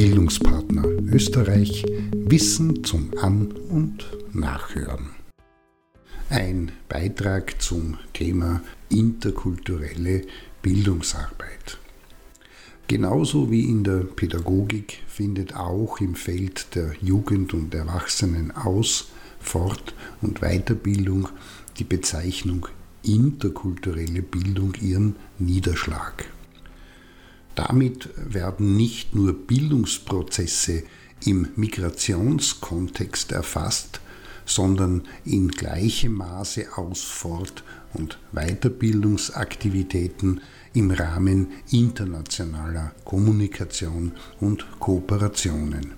Bildungspartner Österreich Wissen zum An- und Nachhören. Ein Beitrag zum Thema interkulturelle Bildungsarbeit. Genauso wie in der Pädagogik findet auch im Feld der Jugend- und Erwachsenenaus-, Fort- und Weiterbildung die Bezeichnung interkulturelle Bildung ihren Niederschlag. Damit werden nicht nur Bildungsprozesse im Migrationskontext erfasst, sondern in gleichem Maße aus Fort- und Weiterbildungsaktivitäten im Rahmen internationaler Kommunikation und Kooperationen.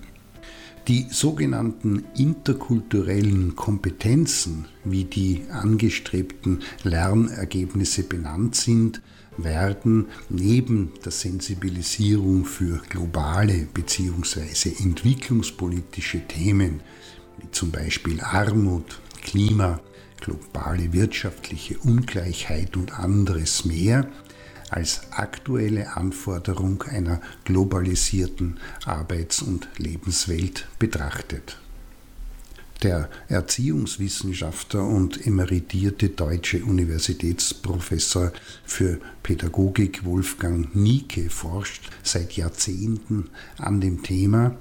Die sogenannten interkulturellen Kompetenzen, wie die angestrebten Lernergebnisse benannt sind, werden neben der Sensibilisierung für globale bzw. entwicklungspolitische Themen wie zum Beispiel Armut, Klima, globale wirtschaftliche Ungleichheit und anderes mehr als aktuelle Anforderung einer globalisierten Arbeits- und Lebenswelt betrachtet. Der Erziehungswissenschaftler und emeritierte deutsche Universitätsprofessor für Pädagogik Wolfgang Nieke forscht seit Jahrzehnten an dem Thema,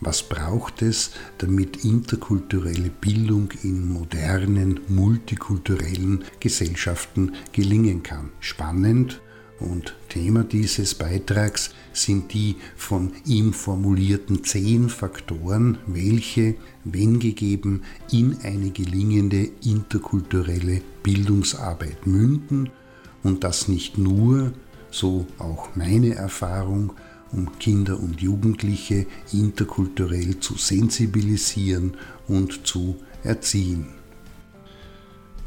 was braucht es, damit interkulturelle Bildung in modernen, multikulturellen Gesellschaften gelingen kann. Spannend und Thema dieses Beitrags sind die von ihm formulierten zehn Faktoren, welche, wenn gegeben, in eine gelingende interkulturelle Bildungsarbeit münden und das nicht nur, so auch meine Erfahrung, um Kinder und Jugendliche interkulturell zu sensibilisieren und zu erziehen.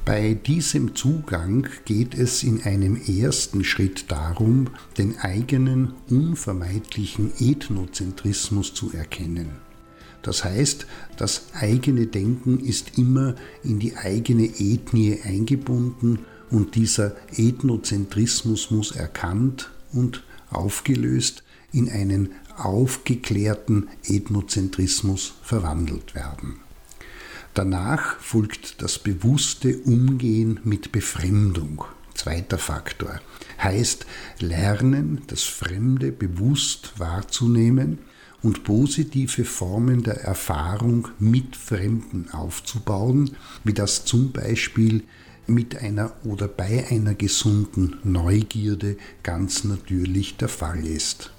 Bei diesem Zugang geht es in einem ersten Schritt darum, den eigenen unvermeidlichen Ethnozentrismus zu erkennen. Das heißt, das eigene Denken ist immer in die eigene Ethnie eingebunden und dieser Ethnozentrismus muss erkannt und aufgelöst in einen aufgeklärten Ethnozentrismus verwandelt werden. Danach folgt das bewusste Umgehen mit Befremdung. Zweiter Faktor. Heißt lernen, das Fremde bewusst wahrzunehmen und positive Formen der Erfahrung mit Fremden aufzubauen, wie das zum Beispiel mit einer oder bei einer gesunden Neugierde ganz natürlich der Fall ist.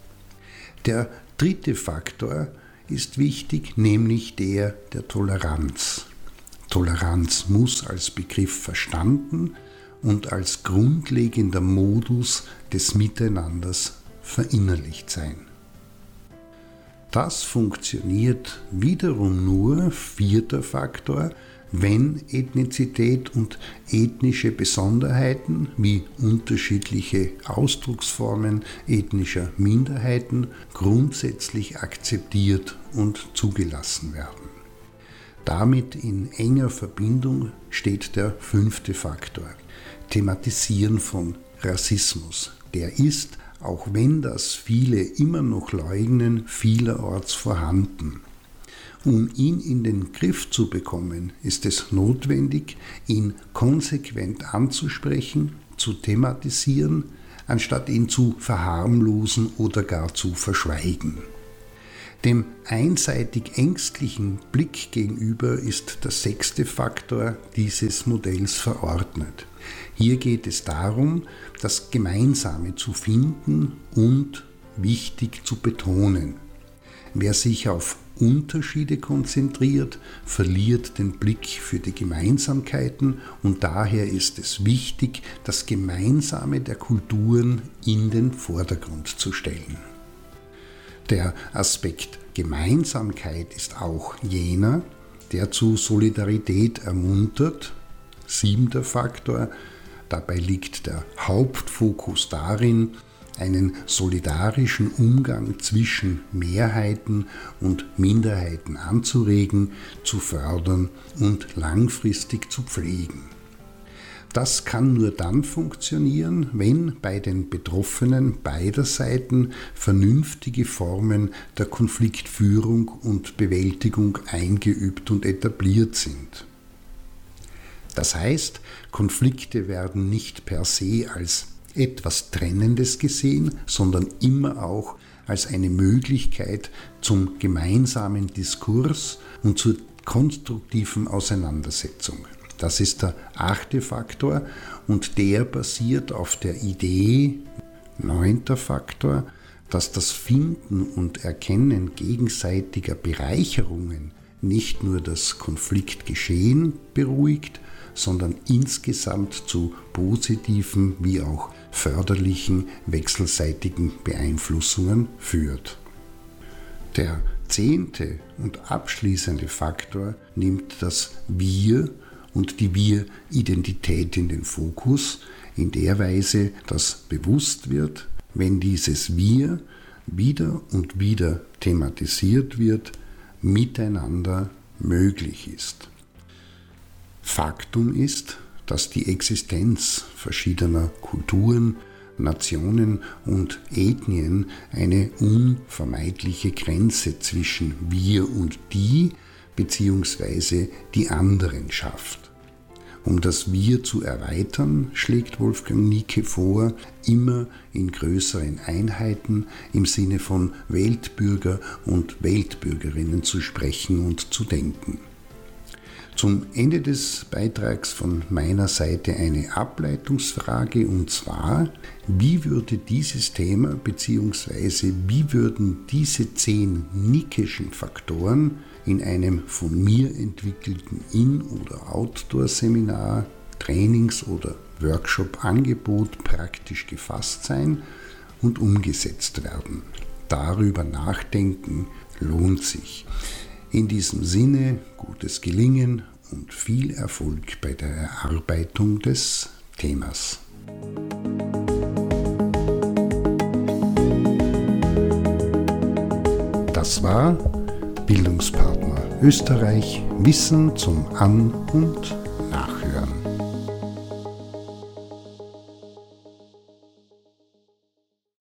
Der dritte Faktor ist wichtig, nämlich der der Toleranz. Toleranz muss als Begriff verstanden und als grundlegender Modus des Miteinanders verinnerlicht sein. Das funktioniert wiederum nur, vierter Faktor, wenn Ethnizität und ethnische Besonderheiten wie unterschiedliche Ausdrucksformen ethnischer Minderheiten grundsätzlich akzeptiert und zugelassen werden. Damit in enger Verbindung steht der fünfte Faktor, Thematisieren von Rassismus. Der ist, auch wenn das viele immer noch leugnen, vielerorts vorhanden. Um ihn in den Griff zu bekommen, ist es notwendig, ihn konsequent anzusprechen, zu thematisieren, anstatt ihn zu verharmlosen oder gar zu verschweigen. Dem einseitig ängstlichen Blick gegenüber ist der sechste Faktor dieses Modells verordnet. Hier geht es darum, das Gemeinsame zu finden und wichtig zu betonen. Wer sich auf Unterschiede konzentriert, verliert den Blick für die Gemeinsamkeiten und daher ist es wichtig, das Gemeinsame der Kulturen in den Vordergrund zu stellen. Der Aspekt Gemeinsamkeit ist auch jener, der zu Solidarität ermuntert. Siebter Faktor, dabei liegt der Hauptfokus darin, einen solidarischen Umgang zwischen Mehrheiten und Minderheiten anzuregen, zu fördern und langfristig zu pflegen. Das kann nur dann funktionieren, wenn bei den Betroffenen beider Seiten vernünftige Formen der Konfliktführung und Bewältigung eingeübt und etabliert sind. Das heißt, Konflikte werden nicht per se als etwas Trennendes gesehen, sondern immer auch als eine Möglichkeit zum gemeinsamen Diskurs und zur konstruktiven Auseinandersetzung. Das ist der achte Faktor und der basiert auf der Idee, neunter Faktor, dass das Finden und Erkennen gegenseitiger Bereicherungen nicht nur das Konfliktgeschehen beruhigt, sondern insgesamt zu positiven wie auch förderlichen wechselseitigen Beeinflussungen führt. Der zehnte und abschließende Faktor nimmt das Wir und die Wir-Identität in den Fokus, in der Weise, dass bewusst wird, wenn dieses Wir wieder und wieder thematisiert wird, miteinander möglich ist. Faktum ist, dass die Existenz verschiedener Kulturen, Nationen und Ethnien eine unvermeidliche Grenze zwischen wir und die bzw. die anderen schafft. Um das Wir zu erweitern, schlägt Wolfgang Nike vor, immer in größeren Einheiten im Sinne von Weltbürger und Weltbürgerinnen zu sprechen und zu denken. Zum Ende des Beitrags von meiner Seite eine Ableitungsfrage und zwar, wie würde dieses Thema bzw. wie würden diese zehn Nickischen Faktoren in einem von mir entwickelten In- oder Outdoor-Seminar, Trainings- oder Workshop-Angebot praktisch gefasst sein und umgesetzt werden? Darüber nachdenken lohnt sich. In diesem Sinne gutes Gelingen und viel Erfolg bei der Erarbeitung des Themas. Das war Bildungspartner Österreich Wissen zum An- und.